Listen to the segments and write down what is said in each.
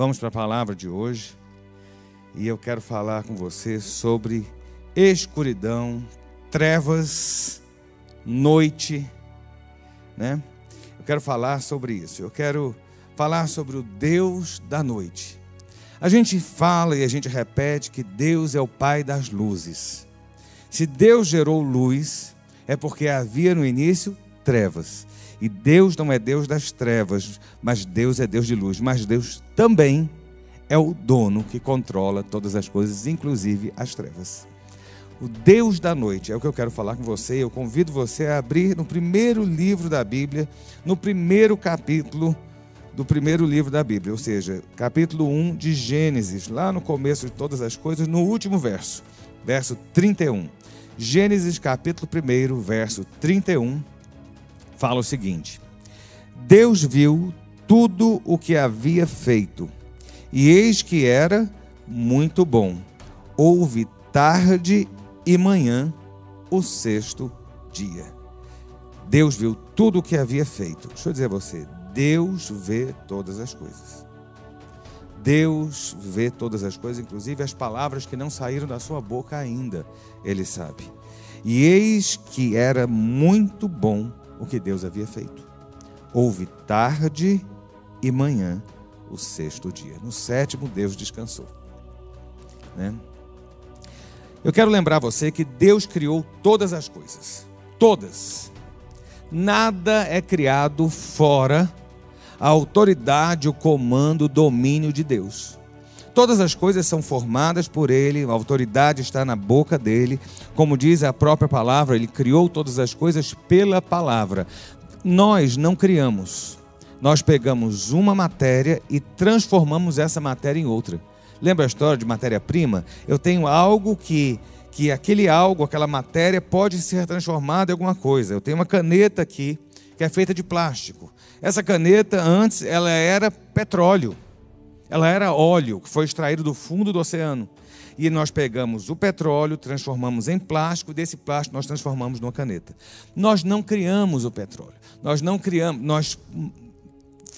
Vamos para a palavra de hoje. E eu quero falar com você sobre escuridão, trevas, noite, né? Eu quero falar sobre isso. Eu quero falar sobre o Deus da noite. A gente fala e a gente repete que Deus é o Pai das luzes. Se Deus gerou luz, é porque havia no início trevas. E Deus não é Deus das trevas, mas Deus é Deus de luz. Mas Deus também é o dono que controla todas as coisas, inclusive as trevas. O Deus da noite é o que eu quero falar com você. Eu convido você a abrir no primeiro livro da Bíblia, no primeiro capítulo do primeiro livro da Bíblia, ou seja, capítulo 1 de Gênesis, lá no começo de todas as coisas, no último verso, verso 31. Gênesis capítulo 1, verso 31 fala o seguinte: Deus viu tudo o que havia feito, e eis que era muito bom. Houve tarde e manhã o sexto dia. Deus viu tudo o que havia feito. Deixa eu dizer a você: Deus vê todas as coisas. Deus vê todas as coisas, inclusive as palavras que não saíram da sua boca ainda, Ele sabe. E eis que era muito bom o que Deus havia feito. Houve tarde e manhã o sexto dia. No sétimo, Deus descansou. Né? Eu quero lembrar você que Deus criou todas as coisas. Todas. Nada é criado fora a autoridade, o comando, o domínio de Deus. Todas as coisas são formadas por Ele, a autoridade está na boca dele. Como diz a própria palavra, Ele criou todas as coisas pela palavra. Nós não criamos, nós pegamos uma matéria e transformamos essa matéria em outra. Lembra a história de matéria-prima? Eu tenho algo que que aquele algo, aquela matéria pode ser transformada em alguma coisa. Eu tenho uma caneta aqui que é feita de plástico. Essa caneta antes ela era petróleo. Ela era óleo que foi extraído do fundo do oceano. E nós pegamos o petróleo, transformamos em plástico, desse plástico nós transformamos numa caneta. Nós não criamos o petróleo. Nós não criamos, nós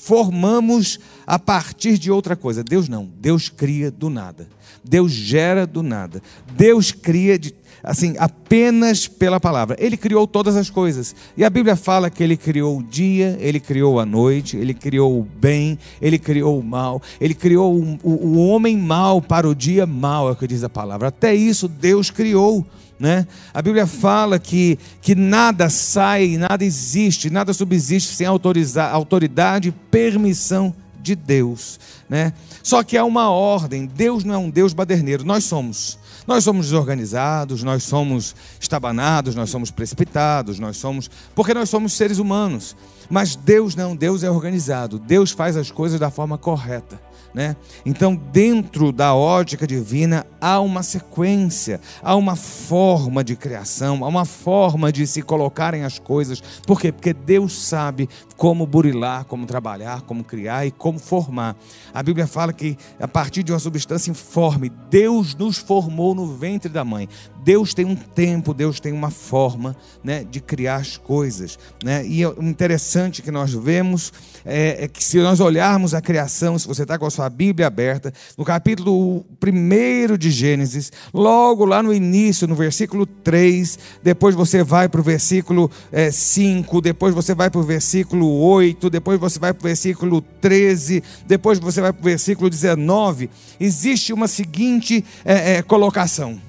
formamos a partir de outra coisa. Deus não. Deus cria do nada. Deus gera do nada. Deus cria de assim, apenas pela palavra. Ele criou todas as coisas. E a Bíblia fala que ele criou o dia, ele criou a noite, ele criou o bem, ele criou o mal, ele criou o, o, o homem mal para o dia mal, é o que diz a palavra. Até isso Deus criou. Né? A Bíblia fala que, que nada sai, nada existe, nada subsiste sem autorizar, autoridade e permissão de Deus. Né? Só que há uma ordem: Deus não é um Deus baderneiro, nós somos. Nós somos desorganizados, nós somos estabanados, nós somos precipitados, nós somos. Porque nós somos seres humanos. Mas Deus não, Deus é organizado, Deus faz as coisas da forma correta. Né? Então, dentro da ótica divina, há uma sequência, há uma forma de criação, há uma forma de se colocarem as coisas. Por quê? Porque Deus sabe como burilar, como trabalhar, como criar e como formar. A Bíblia fala que a partir de uma substância informe, Deus nos formou no ventre da mãe. Deus tem um tempo, Deus tem uma forma né, de criar as coisas. Né? E o interessante que nós vemos é, é que se nós olharmos a criação, se você está com a sua Bíblia aberta, no capítulo 1 de Gênesis, logo lá no início, no versículo 3, depois você vai para o versículo é, 5, depois você vai para o versículo 8, depois você vai para o versículo 13, depois você vai para o versículo 19, existe uma seguinte é, é, colocação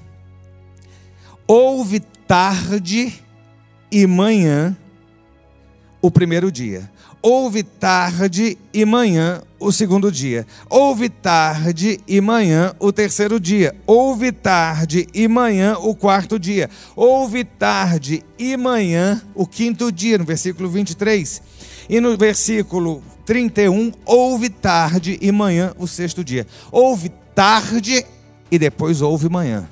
Houve tarde e manhã o primeiro dia. Houve tarde e manhã o segundo dia. Houve tarde e manhã o terceiro dia. Houve tarde e manhã o quarto dia. Houve tarde e manhã o quinto dia, no versículo 23. E no versículo 31, houve tarde e manhã o sexto dia. Houve tarde e depois houve manhã.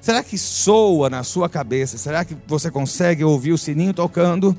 Será que soa na sua cabeça? Será que você consegue ouvir o sininho tocando?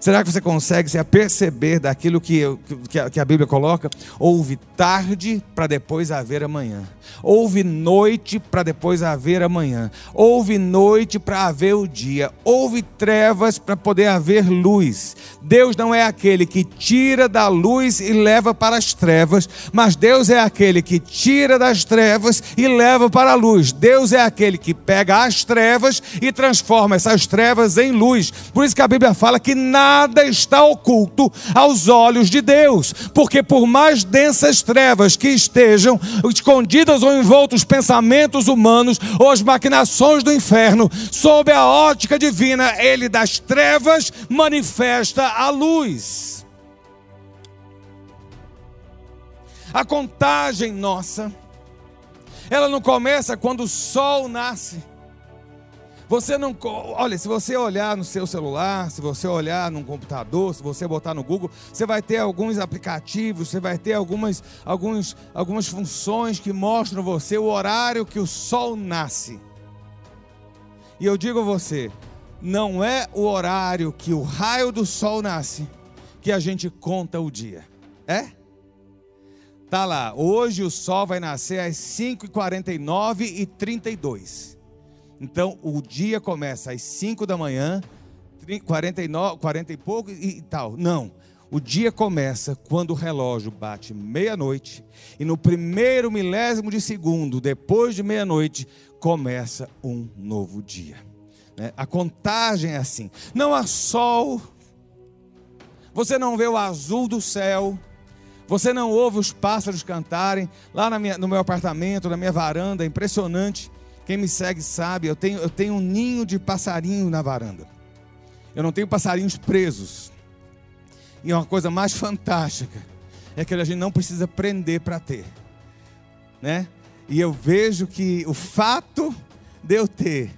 Será que você consegue se aperceber daquilo que, que, que a Bíblia coloca? Houve tarde para depois haver amanhã. Houve noite para depois haver amanhã. Houve noite para haver o dia. Houve trevas para poder haver luz. Deus não é aquele que tira da luz e leva para as trevas, mas Deus é aquele que tira das trevas e leva para a luz. Deus é aquele que pega as trevas e transforma essas trevas em luz. Por isso que a Bíblia fala que nada nada está oculto aos olhos de Deus, porque por mais densas trevas que estejam escondidas ou envoltos os pensamentos humanos ou as maquinações do inferno, sob a ótica divina, ele das trevas manifesta a luz. A contagem nossa, ela não começa quando o sol nasce. Você não. Olha, se você olhar no seu celular, se você olhar no computador, se você botar no Google, você vai ter alguns aplicativos, você vai ter algumas, alguns, algumas funções que mostram você o horário que o sol nasce. E eu digo a você, não é o horário que o raio do sol nasce que a gente conta o dia. É? Tá lá, hoje o sol vai nascer às 5h49 e 32. Então o dia começa às 5 da manhã, 49, 40 e pouco e tal. Não. O dia começa quando o relógio bate meia-noite e no primeiro milésimo de segundo, depois de meia-noite, começa um novo dia. Né? A contagem é assim. Não há sol, você não vê o azul do céu, você não ouve os pássaros cantarem lá minha, no meu apartamento, na minha varanda, impressionante. Quem me segue sabe, eu tenho, eu tenho um ninho de passarinho na varanda. Eu não tenho passarinhos presos. E uma coisa mais fantástica é que a gente não precisa prender para ter. Né? E eu vejo que o fato de eu ter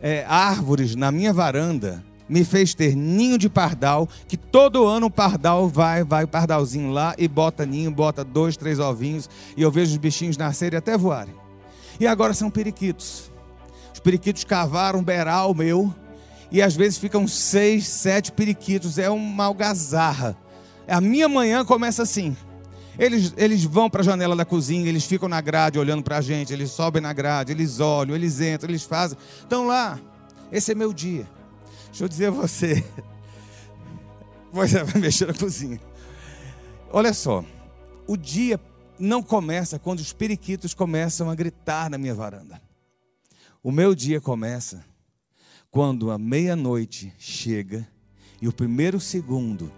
é, árvores na minha varanda me fez ter ninho de pardal, que todo ano o pardal vai, vai o pardalzinho lá e bota ninho, bota dois, três ovinhos, e eu vejo os bichinhos nascerem e até voarem. E agora são periquitos. Os periquitos cavaram um beral meu. E às vezes ficam seis, sete periquitos. É uma algazarra. A minha manhã começa assim. Eles, eles vão para a janela da cozinha, eles ficam na grade olhando para a gente, eles sobem na grade, eles olham, eles entram, eles fazem. Estão lá. Esse é meu dia. Deixa eu dizer a você. Você vai mexer na cozinha. Olha só. O dia não começa quando os periquitos começam a gritar na minha varanda. O meu dia começa quando a meia-noite chega e o primeiro segundo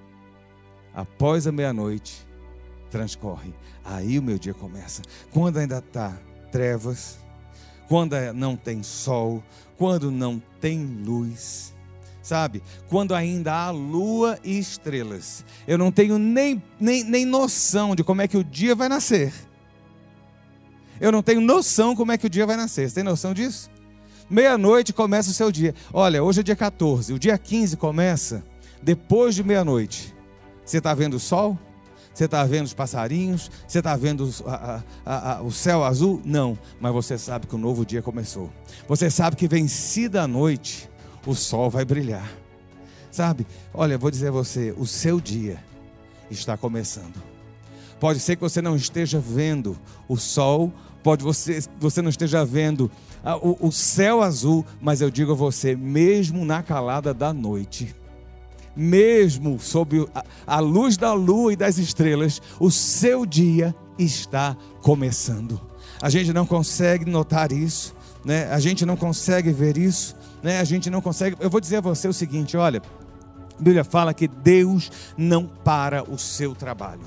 após a meia-noite transcorre. Aí o meu dia começa. Quando ainda está trevas, quando não tem sol, quando não tem luz sabe? Quando ainda há lua e estrelas. Eu não tenho nem, nem, nem noção de como é que o dia vai nascer. Eu não tenho noção como é que o dia vai nascer. Você tem noção disso? Meia-noite começa o seu dia. Olha, hoje é dia 14. O dia 15 começa depois de meia-noite. Você está vendo o sol? Você está vendo os passarinhos? Você está vendo a, a, a, o céu azul? Não, mas você sabe que o novo dia começou. Você sabe que vencida a noite, o sol vai brilhar. Sabe? Olha, vou dizer a você, o seu dia está começando. Pode ser que você não esteja vendo o sol, pode você você não esteja vendo ah, o, o céu azul, mas eu digo a você, mesmo na calada da noite, mesmo sob a, a luz da lua e das estrelas, o seu dia está começando. A gente não consegue notar isso, né? A gente não consegue ver isso, né? A gente não consegue. Eu vou dizer a você o seguinte: olha, a Bíblia fala que Deus não para o seu trabalho.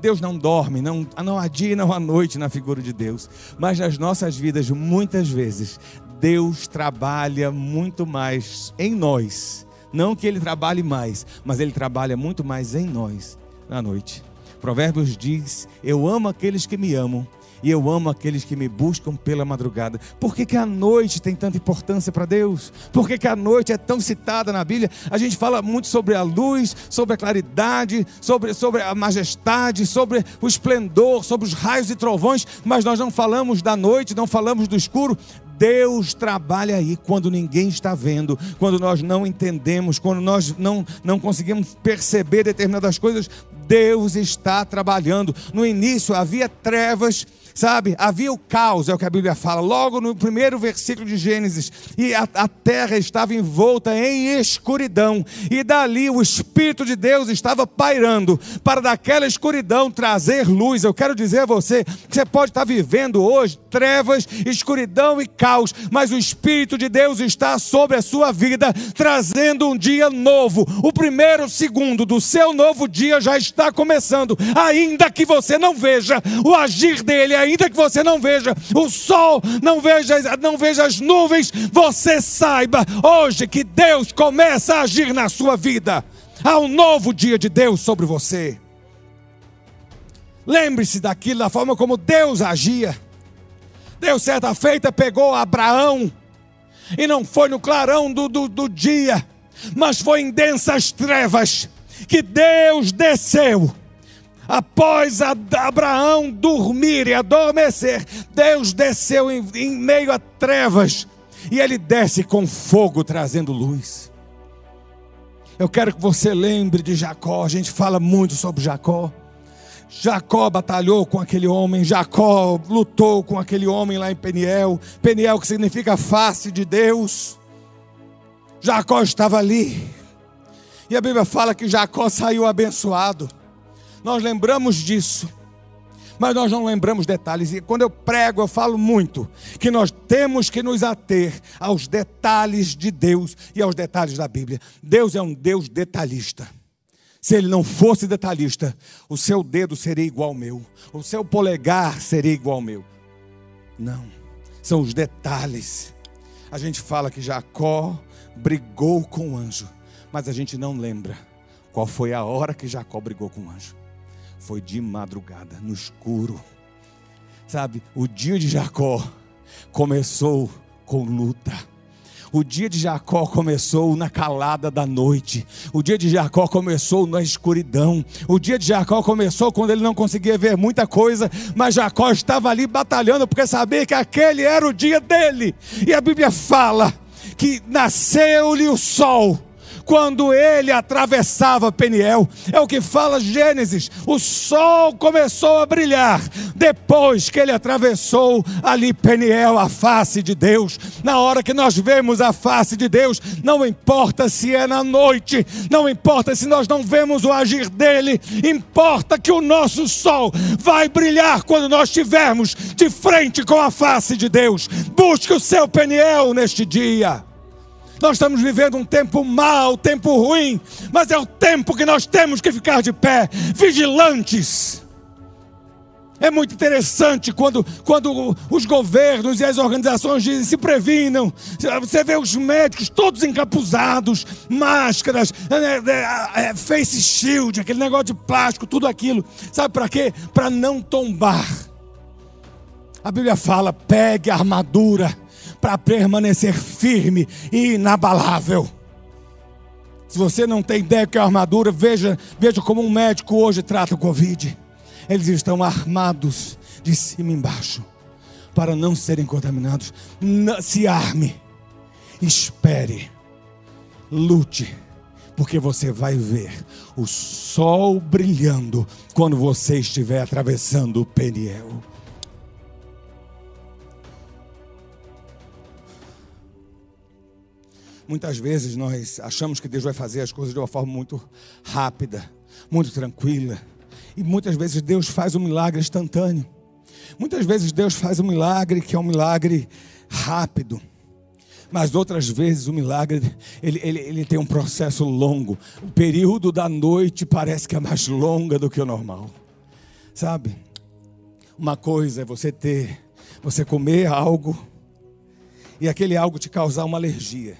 Deus não dorme, não, não há dia não há noite na figura de Deus. Mas nas nossas vidas, muitas vezes, Deus trabalha muito mais em nós. Não que Ele trabalhe mais, mas Ele trabalha muito mais em nós na noite. Provérbios diz: Eu amo aqueles que me amam e eu amo aqueles que me buscam pela madrugada. Por que, que a noite tem tanta importância para Deus? Por que, que a noite é tão citada na Bíblia? A gente fala muito sobre a luz, sobre a claridade, sobre, sobre a majestade, sobre o esplendor, sobre os raios e trovões, mas nós não falamos da noite, não falamos do escuro. Deus trabalha aí quando ninguém está vendo, quando nós não entendemos, quando nós não, não conseguimos perceber determinadas coisas. Deus está trabalhando. No início havia trevas sabe? Havia o caos, é o que a Bíblia fala, logo no primeiro versículo de Gênesis, e a, a, terra estava envolta em escuridão, e dali o Espírito de Deus estava pairando para daquela escuridão trazer luz. Eu quero dizer a você que você pode estar vivendo hoje trevas, escuridão e caos, mas o Espírito de Deus está sobre a sua vida, trazendo um dia novo. O primeiro segundo do seu novo dia já está começando, ainda que você não veja o agir dele ainda que você não veja o sol, não veja, não veja as nuvens, você saiba hoje que Deus começa a agir na sua vida. Há um novo dia de Deus sobre você. Lembre-se daquilo, da forma como Deus agia. Deus, certa feita, pegou Abraão, e não foi no clarão do, do, do dia, mas foi em densas trevas, que Deus desceu após Abraão dormir e adormecer, Deus desceu em, em meio a trevas e ele desce com fogo trazendo luz. Eu quero que você lembre de Jacó, a gente fala muito sobre Jacó. Jacó batalhou com aquele homem, Jacó lutou com aquele homem lá em Peniel, Peniel que significa face de Deus. Jacó estava ali, e a Bíblia fala que Jacó saiu abençoado. Nós lembramos disso, mas nós não lembramos detalhes. E quando eu prego, eu falo muito que nós temos que nos ater aos detalhes de Deus e aos detalhes da Bíblia. Deus é um Deus detalhista. Se ele não fosse detalhista, o seu dedo seria igual ao meu, o seu polegar seria igual ao meu. Não, são os detalhes. A gente fala que Jacó brigou com o anjo, mas a gente não lembra qual foi a hora que Jacó brigou com o anjo foi de madrugada, no escuro. Sabe, o dia de Jacó começou com luta. O dia de Jacó começou na calada da noite. O dia de Jacó começou na escuridão. O dia de Jacó começou quando ele não conseguia ver muita coisa, mas Jacó estava ali batalhando porque sabia que aquele era o dia dele. E a Bíblia fala que nasceu-lhe o sol quando ele atravessava Peniel. É o que fala Gênesis. O sol começou a brilhar depois que ele atravessou ali Peniel, a face de Deus. Na hora que nós vemos a face de Deus, não importa se é na noite, não importa se nós não vemos o agir dele, importa que o nosso sol vai brilhar quando nós estivermos de frente com a face de Deus. Busque o seu Peniel neste dia. Nós estamos vivendo um tempo mau, tempo ruim, mas é o tempo que nós temos que ficar de pé, vigilantes. É muito interessante quando, quando os governos e as organizações dizem se previnam. Você vê os médicos todos encapuzados, máscaras, né, né, é, face shield, aquele negócio de plástico, tudo aquilo. Sabe para quê? Para não tombar. A Bíblia fala: pegue a armadura para permanecer firme e inabalável. Se você não tem ideia que é armadura, veja, veja como um médico hoje trata o Covid. Eles estão armados de cima e embaixo para não serem contaminados. Se arme, espere, lute, porque você vai ver o sol brilhando quando você estiver atravessando o Peniel. Muitas vezes nós achamos que Deus vai fazer as coisas de uma forma muito rápida, muito tranquila. E muitas vezes Deus faz um milagre instantâneo. Muitas vezes Deus faz um milagre que é um milagre rápido. Mas outras vezes o milagre ele, ele, ele tem um processo longo. O período da noite parece que é mais longa do que o normal. Sabe? Uma coisa é você ter, você comer algo e aquele algo te causar uma alergia.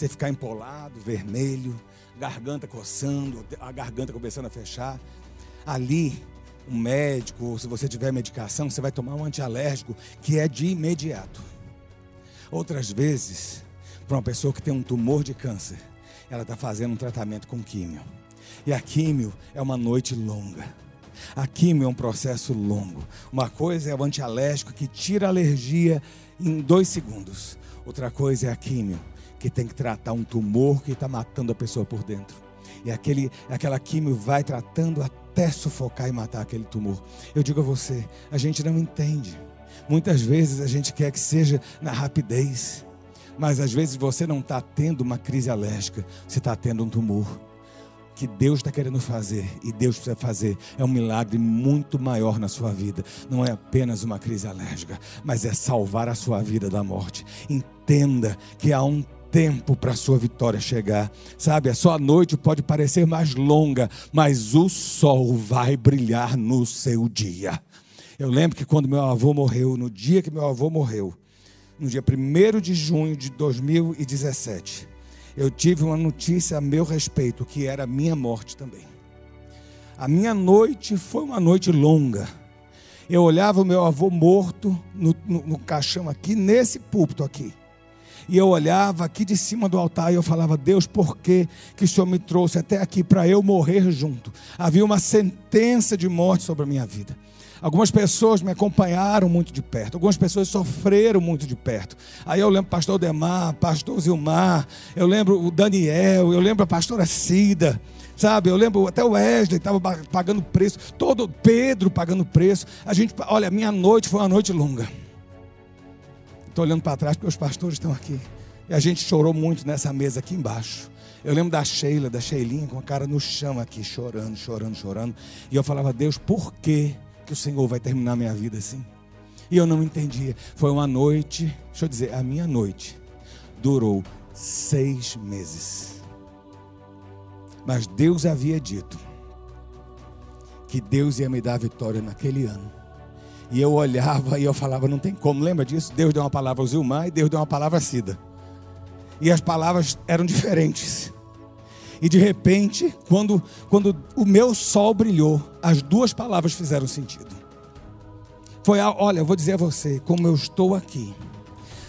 Você ficar empolado, vermelho, garganta coçando, a garganta começando a fechar. Ali, um médico, ou se você tiver medicação, você vai tomar um antialérgico que é de imediato. Outras vezes, para uma pessoa que tem um tumor de câncer, ela está fazendo um tratamento com químio. E a químio é uma noite longa. A quimio é um processo longo. Uma coisa é o antialérgico que tira a alergia em dois segundos. Outra coisa é a quimio, que tem que tratar um tumor que está matando a pessoa por dentro. E aquele, aquela quimio vai tratando até sufocar e matar aquele tumor. Eu digo a você, a gente não entende. Muitas vezes a gente quer que seja na rapidez. Mas às vezes você não está tendo uma crise alérgica, você está tendo um tumor que Deus está querendo fazer e Deus precisa fazer é um milagre muito maior na sua vida. Não é apenas uma crise alérgica, mas é salvar a sua vida da morte. Entenda que há um tempo para a sua vitória chegar. Sabe, a sua noite pode parecer mais longa, mas o sol vai brilhar no seu dia. Eu lembro que quando meu avô morreu, no dia que meu avô morreu, no dia 1 de junho de 2017, eu tive uma notícia a meu respeito, que era a minha morte também. A minha noite foi uma noite longa. Eu olhava o meu avô morto no, no, no caixão aqui, nesse púlpito aqui. E eu olhava aqui de cima do altar e eu falava: Deus, por que, que o Senhor me trouxe até aqui para eu morrer junto? Havia uma sentença de morte sobre a minha vida. Algumas pessoas me acompanharam muito de perto, algumas pessoas sofreram muito de perto. Aí eu lembro pastor Demar, pastor Zilmar, eu lembro o Daniel, eu lembro a pastora Cida, sabe? Eu lembro até o Wesley estava pagando preço, todo Pedro pagando preço. A gente, olha, minha noite foi uma noite longa. Estou olhando para trás porque os pastores estão aqui. E a gente chorou muito nessa mesa aqui embaixo. Eu lembro da Sheila, da Sheilinha, com a cara no chão aqui, chorando, chorando, chorando. E eu falava, Deus, por quê? que o Senhor vai terminar minha vida assim? E eu não entendia. Foi uma noite, deixa eu dizer, a minha noite durou seis meses. Mas Deus havia dito que Deus ia me dar a vitória naquele ano. E eu olhava e eu falava, não tem como, lembra disso? Deus deu uma palavra ao Zilmar e Deus deu uma palavra a Cida. E as palavras eram diferentes. E de repente, quando, quando o meu sol brilhou, as duas palavras fizeram sentido. Foi, a, olha, eu vou dizer a você, como eu estou aqui,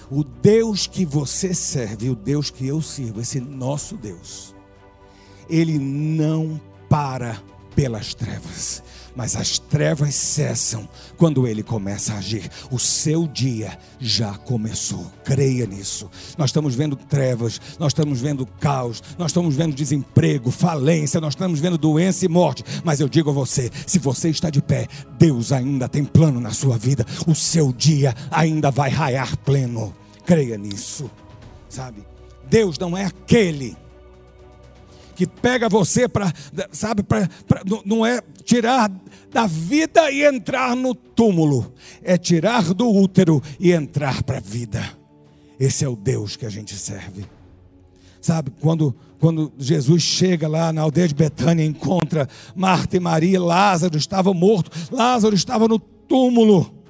o Deus que você serve, o Deus que eu sirvo, esse nosso Deus, ele não para pelas trevas mas as trevas cessam quando ele começa a agir. O seu dia já começou. Creia nisso. Nós estamos vendo trevas, nós estamos vendo caos, nós estamos vendo desemprego, falência, nós estamos vendo doença e morte. Mas eu digo a você: se você está de pé, Deus ainda tem plano na sua vida. O seu dia ainda vai raiar pleno. Creia nisso. Sabe? Deus não é aquele que pega você para, sabe, pra, pra, não é tirar da vida e entrar no túmulo, é tirar do útero e entrar para a vida. Esse é o Deus que a gente serve. Sabe, quando, quando Jesus chega lá na aldeia de Betânia, encontra Marta e Maria, Lázaro estava morto, Lázaro estava no túmulo.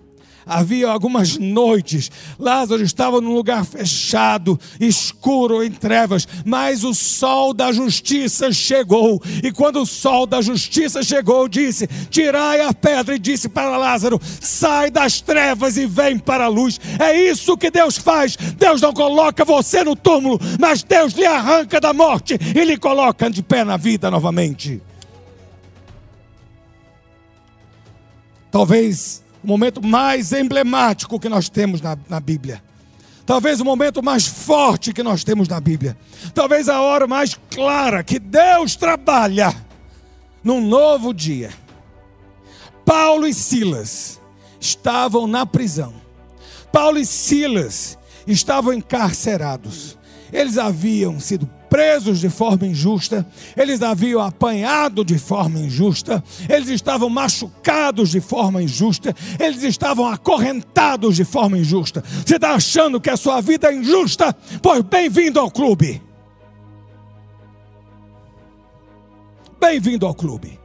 Havia algumas noites, Lázaro estava num lugar fechado, escuro, em trevas, mas o sol da justiça chegou. E quando o sol da justiça chegou, disse: Tirai a pedra, e disse para Lázaro: Sai das trevas e vem para a luz. É isso que Deus faz. Deus não coloca você no túmulo, mas Deus lhe arranca da morte e lhe coloca de pé na vida novamente. Talvez o momento mais emblemático que nós temos na, na Bíblia. Talvez o momento mais forte que nós temos na Bíblia. Talvez a hora mais clara que Deus trabalha num novo dia. Paulo e Silas estavam na prisão. Paulo e Silas estavam encarcerados. Eles haviam sido presos de forma injusta, eles haviam apanhado de forma injusta, eles estavam machucados de forma injusta, eles estavam acorrentados de forma injusta. Você está achando que a sua vida é injusta? Pois bem-vindo ao clube. Bem-vindo ao clube.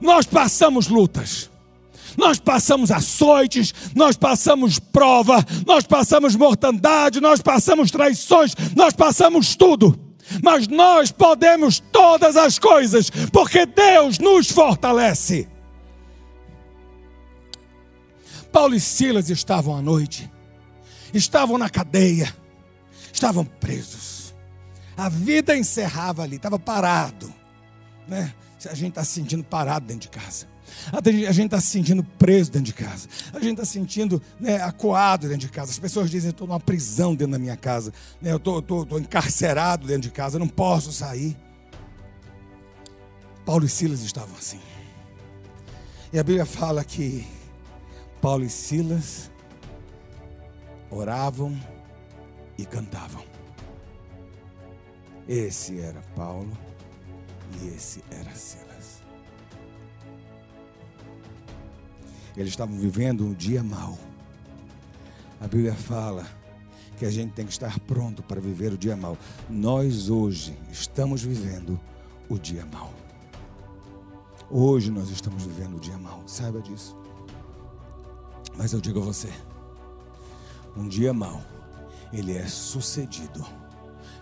Nós passamos lutas. Nós passamos açoites, nós passamos prova, nós passamos mortandade, nós passamos traições, nós passamos tudo mas nós podemos todas as coisas, porque Deus nos fortalece. Paulo e Silas estavam à noite, estavam na cadeia, estavam presos. A vida encerrava ali, estava parado. né? A gente está se sentindo parado dentro de casa. A gente está se sentindo preso dentro de casa. A gente está se sentindo né, acuado dentro de casa. As pessoas dizem: estou numa prisão dentro da minha casa. Né, eu estou encarcerado dentro de casa. Eu não posso sair. Paulo e Silas estavam assim. E a Bíblia fala que Paulo e Silas oravam e cantavam. Esse era Paulo e esse era Silas. Eles estavam vivendo um dia mau. A Bíblia fala que a gente tem que estar pronto para viver o dia mau. Nós hoje estamos vivendo o dia mau. Hoje nós estamos vivendo o dia mau, saiba disso. Mas eu digo a você, um dia mau, ele é sucedido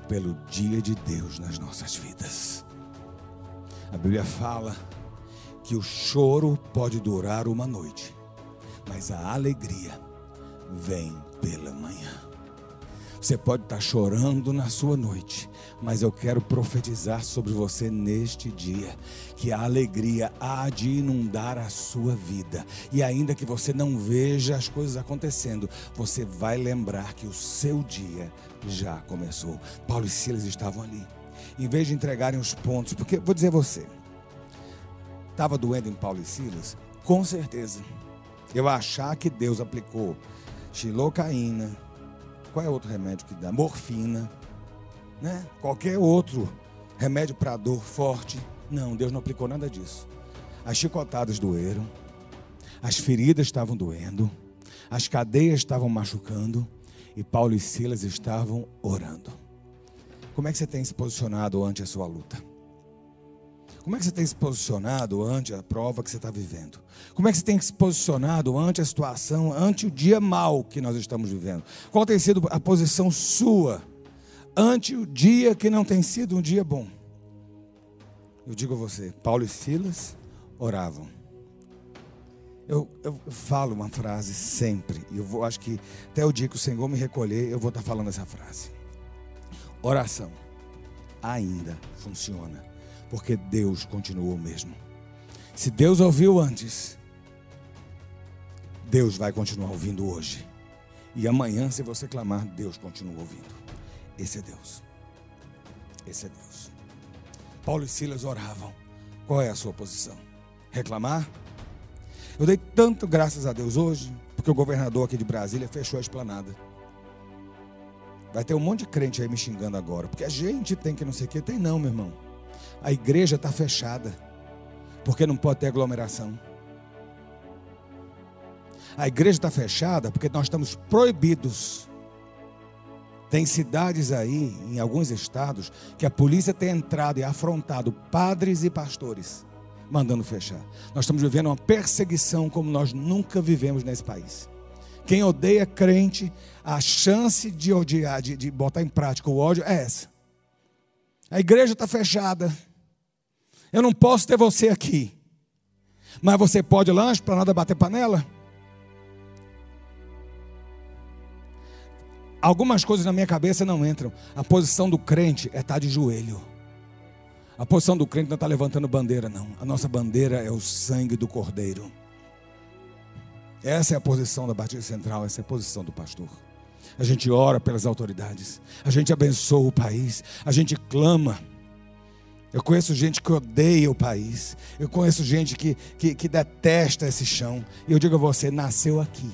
pelo dia de Deus nas nossas vidas. A Bíblia fala que o choro pode durar uma noite, mas a alegria vem pela manhã. Você pode estar chorando na sua noite, mas eu quero profetizar sobre você neste dia que a alegria há de inundar a sua vida. E ainda que você não veja as coisas acontecendo, você vai lembrar que o seu dia já começou. Paulo e Silas estavam ali. Em vez de entregarem os pontos, porque vou dizer a você, estava doendo em Paulo e Silas? Com certeza. Eu achar que Deus aplicou xilocaína, qual é outro remédio que dá? Morfina, né? Qualquer outro remédio para dor forte. Não, Deus não aplicou nada disso. As chicotadas doeram, as feridas estavam doendo, as cadeias estavam machucando e Paulo e Silas estavam orando. Como é que você tem se posicionado ante a sua luta? Como é que você tem se posicionado ante a prova que você está vivendo? Como é que você tem se posicionado ante a situação, ante o dia mal que nós estamos vivendo? Qual tem sido a posição sua ante o dia que não tem sido um dia bom? Eu digo a você, Paulo e Silas oravam. Eu, eu, falo uma frase sempre, e eu vou, acho que até o dia que o Senhor me recolher, eu vou estar falando essa frase. Oração ainda funciona porque Deus continuou o mesmo. Se Deus ouviu antes, Deus vai continuar ouvindo hoje. E amanhã, se você clamar, Deus continua ouvindo. Esse é Deus. Esse é Deus. Paulo e Silas oravam. Qual é a sua posição? Reclamar? Eu dei tanto graças a Deus hoje, porque o governador aqui de Brasília fechou a esplanada. Vai ter um monte de crente aí me xingando agora, porque a gente tem que não sei o que, tem não, meu irmão a igreja está fechada, porque não pode ter aglomeração. A igreja está fechada porque nós estamos proibidos. Tem cidades aí, em alguns estados, que a polícia tem entrado e afrontado padres e pastores, mandando fechar. Nós estamos vivendo uma perseguição como nós nunca vivemos nesse país. Quem odeia crente, a chance de odiar, de, de botar em prática o ódio é essa. A igreja está fechada. Eu não posso ter você aqui. Mas você pode lanche para nada bater panela? Algumas coisas na minha cabeça não entram. A posição do crente é estar tá de joelho. A posição do crente não está levantando bandeira, não. A nossa bandeira é o sangue do cordeiro. Essa é a posição da Batista Central, essa é a posição do pastor. A gente ora pelas autoridades, a gente abençoa o país, a gente clama. Eu conheço gente que odeia o país. Eu conheço gente que, que, que, detesta esse chão. E eu digo a você: nasceu aqui.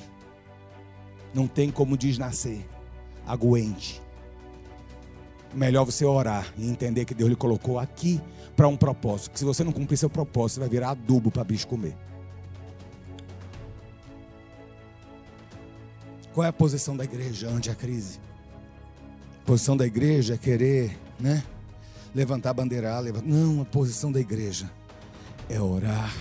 Não tem como desnascer. Aguente. Melhor você orar e entender que Deus lhe colocou aqui para um propósito. Que se você não cumprir seu propósito, você vai virar adubo para bicho comer. Qual é a posição da igreja ante a crise? A posição da igreja é querer, né? Levantar a bandeira, levantar. Não, a posição da igreja é orar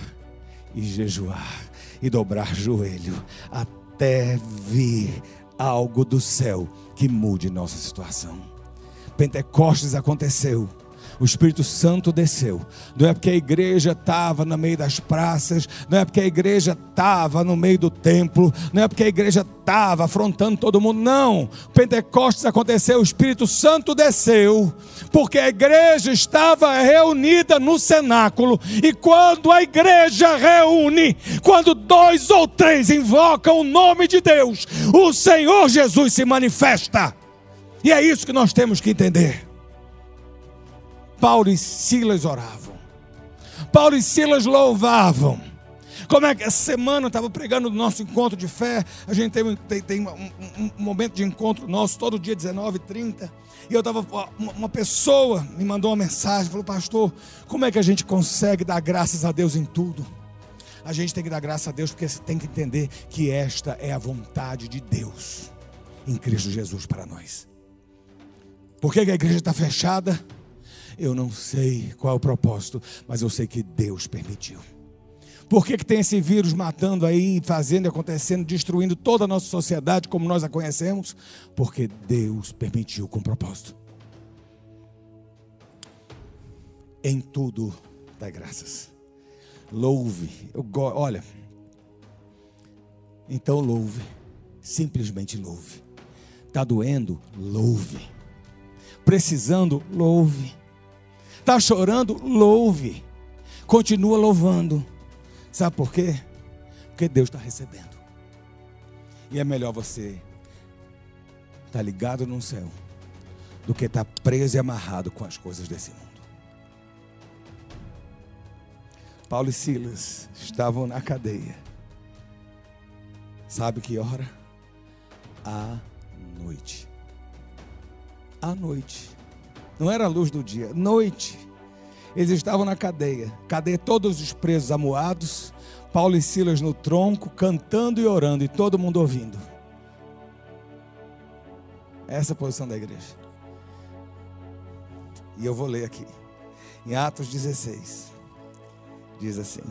e jejuar e dobrar joelho até vir algo do céu que mude nossa situação. Pentecostes aconteceu, o Espírito Santo desceu. Não é porque a igreja estava no meio das praças, não é porque a igreja estava no meio do templo, não é porque a igreja estava afrontando todo mundo, não. Pentecostes aconteceu, o Espírito Santo desceu, porque a igreja estava reunida no cenáculo, e quando a igreja reúne, quando dois ou três invocam o nome de Deus, o Senhor Jesus se manifesta. E é isso que nós temos que entender. Paulo e Silas oravam. Paulo e Silas louvavam. Como é que essa semana eu estava pregando no nosso encontro de fé? A gente tem, tem, tem um, um, momento de encontro nosso todo dia 19 30 E eu estava, uma, uma pessoa me mandou uma mensagem, falou, pastor, como é que a gente consegue dar graças a Deus em tudo? A gente tem que dar graças a Deus porque você tem que entender que esta é a vontade de Deus em Cristo Jesus para nós. Por que a igreja está fechada? Eu não sei qual é o propósito, mas eu sei que Deus permitiu. Por que, que tem esse vírus matando aí, fazendo, acontecendo, destruindo toda a nossa sociedade como nós a conhecemos? Porque Deus permitiu com propósito. Em tudo dá graças. Louve. Eu go... Olha. Então louve. Simplesmente louve. Está doendo? Louve. Precisando? Louve. Está chorando? Louve. Continua louvando. Sabe por quê? Porque Deus está recebendo. E é melhor você estar tá ligado no céu do que estar tá preso e amarrado com as coisas desse mundo. Paulo e Silas estavam na cadeia. Sabe que hora? À noite. À noite. Não era a luz do dia, noite. Eles estavam na cadeia. Cadeia todos os presos amuados. Paulo e Silas no tronco, cantando e orando, e todo mundo ouvindo. Essa é a posição da igreja. E eu vou ler aqui. Em Atos 16. Diz assim: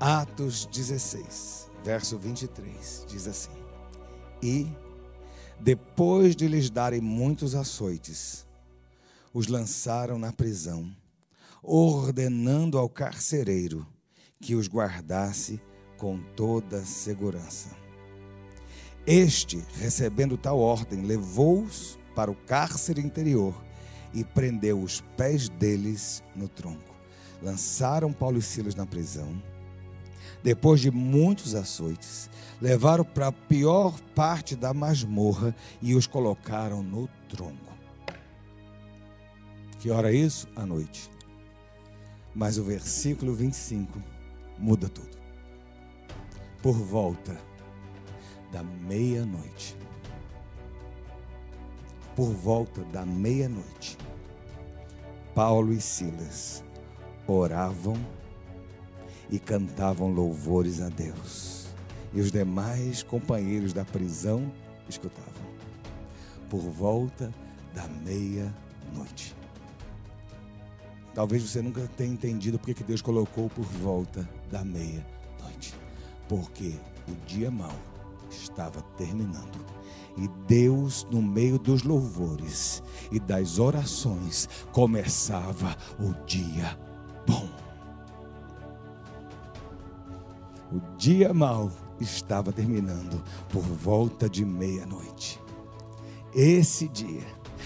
Atos 16, verso 23, diz assim: e, depois de lhes darem muitos açoites, os lançaram na prisão, ordenando ao carcereiro que os guardasse com toda segurança. Este, recebendo tal ordem, levou-os para o cárcere interior e prendeu os pés deles no tronco. Lançaram Paulo e Silas na prisão depois de muitos açoites, levaram para a pior parte da masmorra e os colocaram no tronco. Que hora é isso? À noite. Mas o versículo 25 muda tudo. Por volta da meia-noite. Por volta da meia-noite, Paulo e Silas oravam e cantavam louvores a Deus. E os demais companheiros da prisão escutavam. Por volta da meia-noite. Talvez você nunca tenha entendido porque que Deus colocou por volta da meia-noite. Porque o dia mau estava terminando. E Deus, no meio dos louvores e das orações, começava o dia bom. O dia mau estava terminando por volta de meia-noite. Esse dia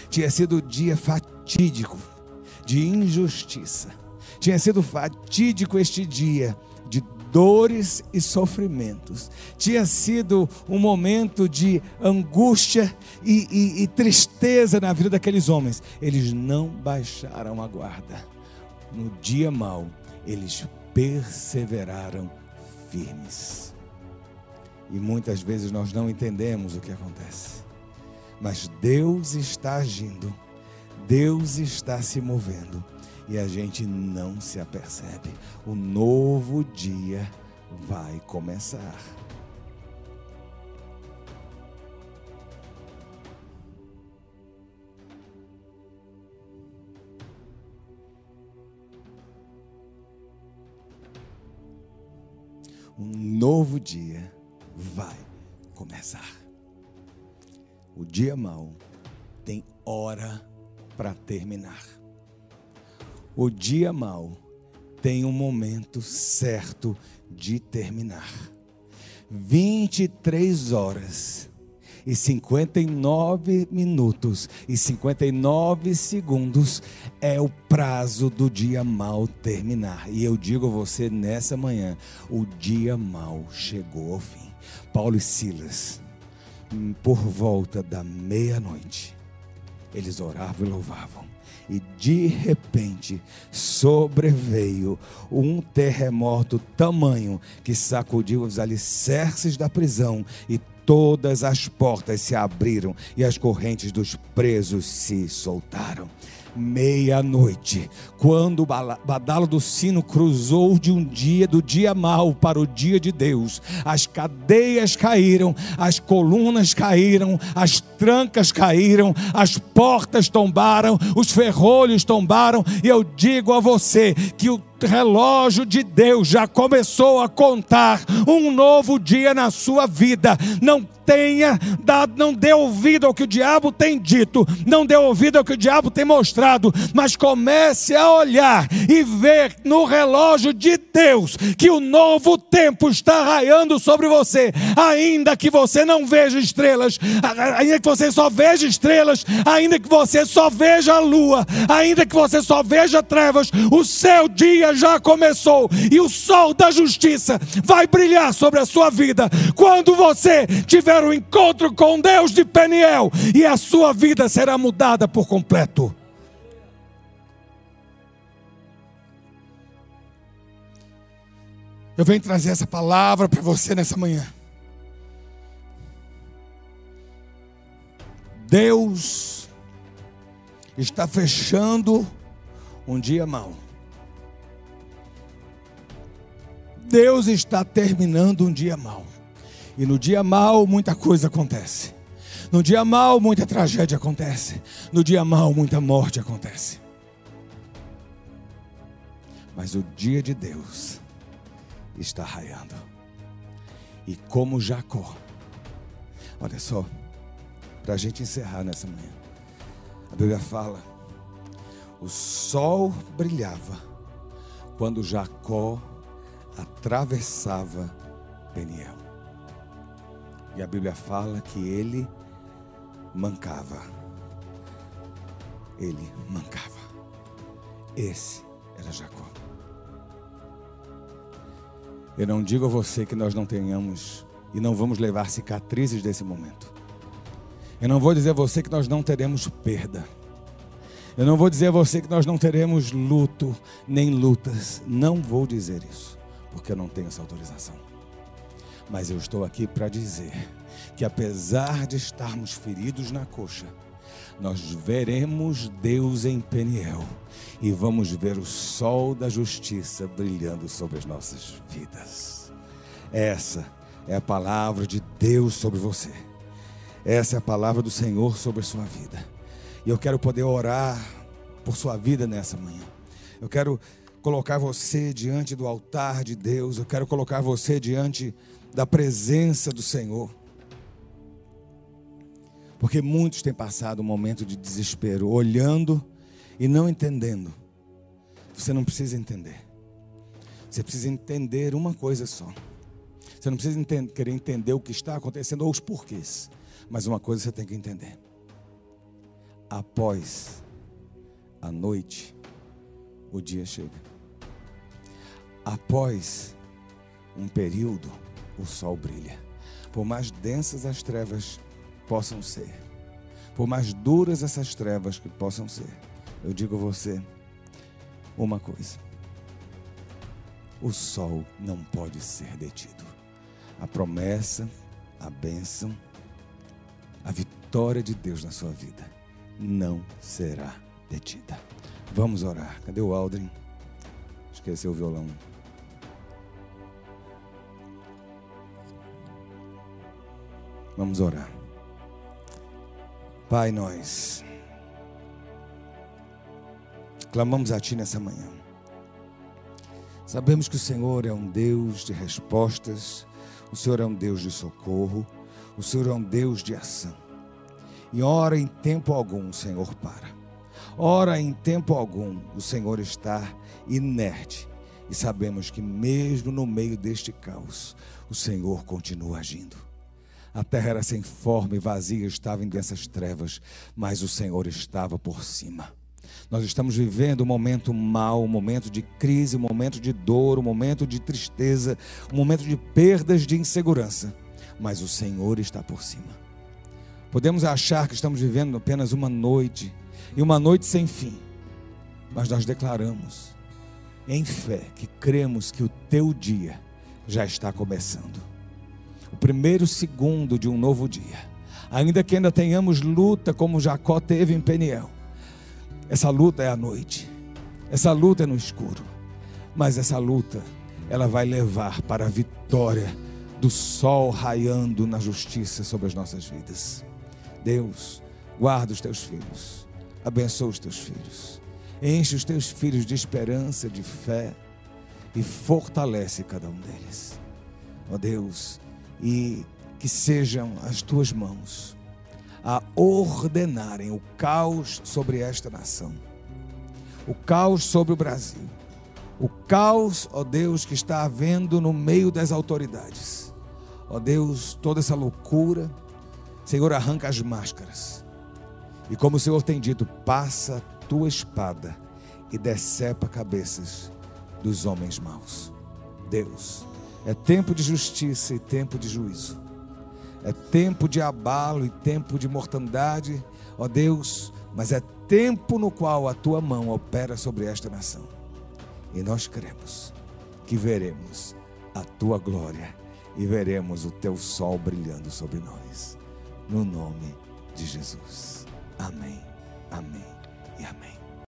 tinha sido o dia fatídico de injustiça. Tinha sido fatídico este dia de dores e sofrimentos. Tinha sido um momento de angústia e, e, e, tristeza na vida daqueles homens. Eles não baixaram a guarda. No dia mau, eles perseveraram firmes. E muitas vezes nós não entendemos o que acontece. Mas Deus está agindo, Deus está se movendo e a gente não se apercebe. O novo dia vai começar. Um novo dia vai começar. O dia mau tem hora para terminar. O dia mau tem um momento certo de terminar. 23 horas e 59 minutos e 59 segundos é o prazo do dia mal terminar. E eu digo a você nessa manhã: o dia mal chegou ao fim. Paulo e Silas, por volta da meia-noite, eles oravam e louvavam e de repente sobreveio um terremoto tamanho que sacudiu os alicerces da prisão e todas as portas se abriram e as correntes dos presos se soltaram. Meia-noite, quando o badalo do sino cruzou de um dia do dia mau para o dia de Deus, as cadeias caíram, as colunas caíram, as trancas caíram, as portas tombaram, os ferrolhos tombaram, e eu digo a você que o relógio de Deus já começou a contar um novo dia na sua vida. Não tenha dado, não dê ouvido ao que o diabo tem dito, não dê ouvido ao que o diabo tem mostrado, mas comece a olhar e ver no relógio de Deus que o novo tempo está raiando sobre você, ainda que você não veja estrelas, ainda que você só veja estrelas, ainda que você só veja a lua, ainda que você só veja trevas, o seu dia já começou e o sol da justiça vai brilhar sobre a sua vida quando você tiver um encontro com Deus de Peniel e a sua vida será mudada por completo. Eu venho trazer essa palavra para você nessa manhã. Deus está fechando um dia mau. Deus está terminando um dia mau. E no dia mau, muita coisa acontece. No dia mau, muita tragédia acontece. No dia mau, muita morte acontece. Mas o dia de Deus está raiando. E como Jacó, olha só, para a gente encerrar nessa manhã, a Bíblia fala: o sol brilhava quando Jacó atravessava Peniel. E a Bíblia fala que ele mancava. Ele mancava. Esse era Jacó. Eu não digo a você que nós não tenhamos e não vamos levar cicatrizes desse momento. Eu não vou dizer a você que nós não teremos perda. Eu não vou dizer a você que nós não teremos luto nem lutas. Não vou dizer isso porque eu não tenho essa autorização. Mas eu estou aqui para dizer que apesar de estarmos feridos na coxa, nós veremos Deus em Peniel e vamos ver o sol da justiça brilhando sobre as nossas vidas. Essa é a palavra de Deus sobre você. Essa é a palavra do Senhor sobre a sua vida. E eu quero poder orar por sua vida nessa manhã. Eu quero colocar você diante do altar de Deus, eu quero colocar você diante da presença do Senhor. Porque muitos têm passado um momento de desespero, olhando e não entendendo. Você não precisa entender. Você precisa entender uma coisa só. Você não precisa entender, querer entender o que está acontecendo ou os porquês. Mas uma coisa você tem que entender. Após a noite, o dia chega. Após um período, o sol brilha. Por mais densas as trevas possam ser, por mais duras essas trevas que possam ser, eu digo a você uma coisa: o sol não pode ser detido. A promessa, a bênção, a vitória de Deus na sua vida não será detida. Vamos orar. Cadê o Aldrin? Esqueceu o violão. Vamos orar. Pai, nós clamamos a Ti nessa manhã. Sabemos que o Senhor é um Deus de respostas, o Senhor é um Deus de socorro, o Senhor é um Deus de ação. E ora em tempo algum o Senhor para. Ora em tempo algum o Senhor está inerte. E sabemos que mesmo no meio deste caos, o Senhor continua agindo. A terra era sem forma e vazia, estava em densas trevas, mas o Senhor estava por cima. Nós estamos vivendo um momento mau, um momento de crise, um momento de dor, um momento de tristeza, um momento de perdas, de insegurança, mas o Senhor está por cima. Podemos achar que estamos vivendo apenas uma noite e uma noite sem fim, mas nós declaramos em fé que cremos que o teu dia já está começando. O primeiro segundo de um novo dia. Ainda que ainda tenhamos luta como Jacó teve em Peniel. Essa luta é à noite. Essa luta é no escuro. Mas essa luta, ela vai levar para a vitória do sol raiando na justiça sobre as nossas vidas. Deus, guarda os teus filhos, abençoa os teus filhos, enche os teus filhos de esperança, de fé e fortalece cada um deles. Ó Deus, e que sejam as tuas mãos a ordenarem o caos sobre esta nação, o caos sobre o Brasil, o caos, ó Deus, que está havendo no meio das autoridades. Ó Deus, toda essa loucura, Senhor, arranca as máscaras. E como o Senhor tem dito, passa a tua espada e decepa cabeças dos homens maus. Deus, é tempo de justiça e tempo de juízo. É tempo de abalo e tempo de mortandade, ó Deus, mas é tempo no qual a tua mão opera sobre esta nação. E nós cremos que veremos a tua glória e veremos o teu sol brilhando sobre nós no nome de Jesus. Amém, amém e amém.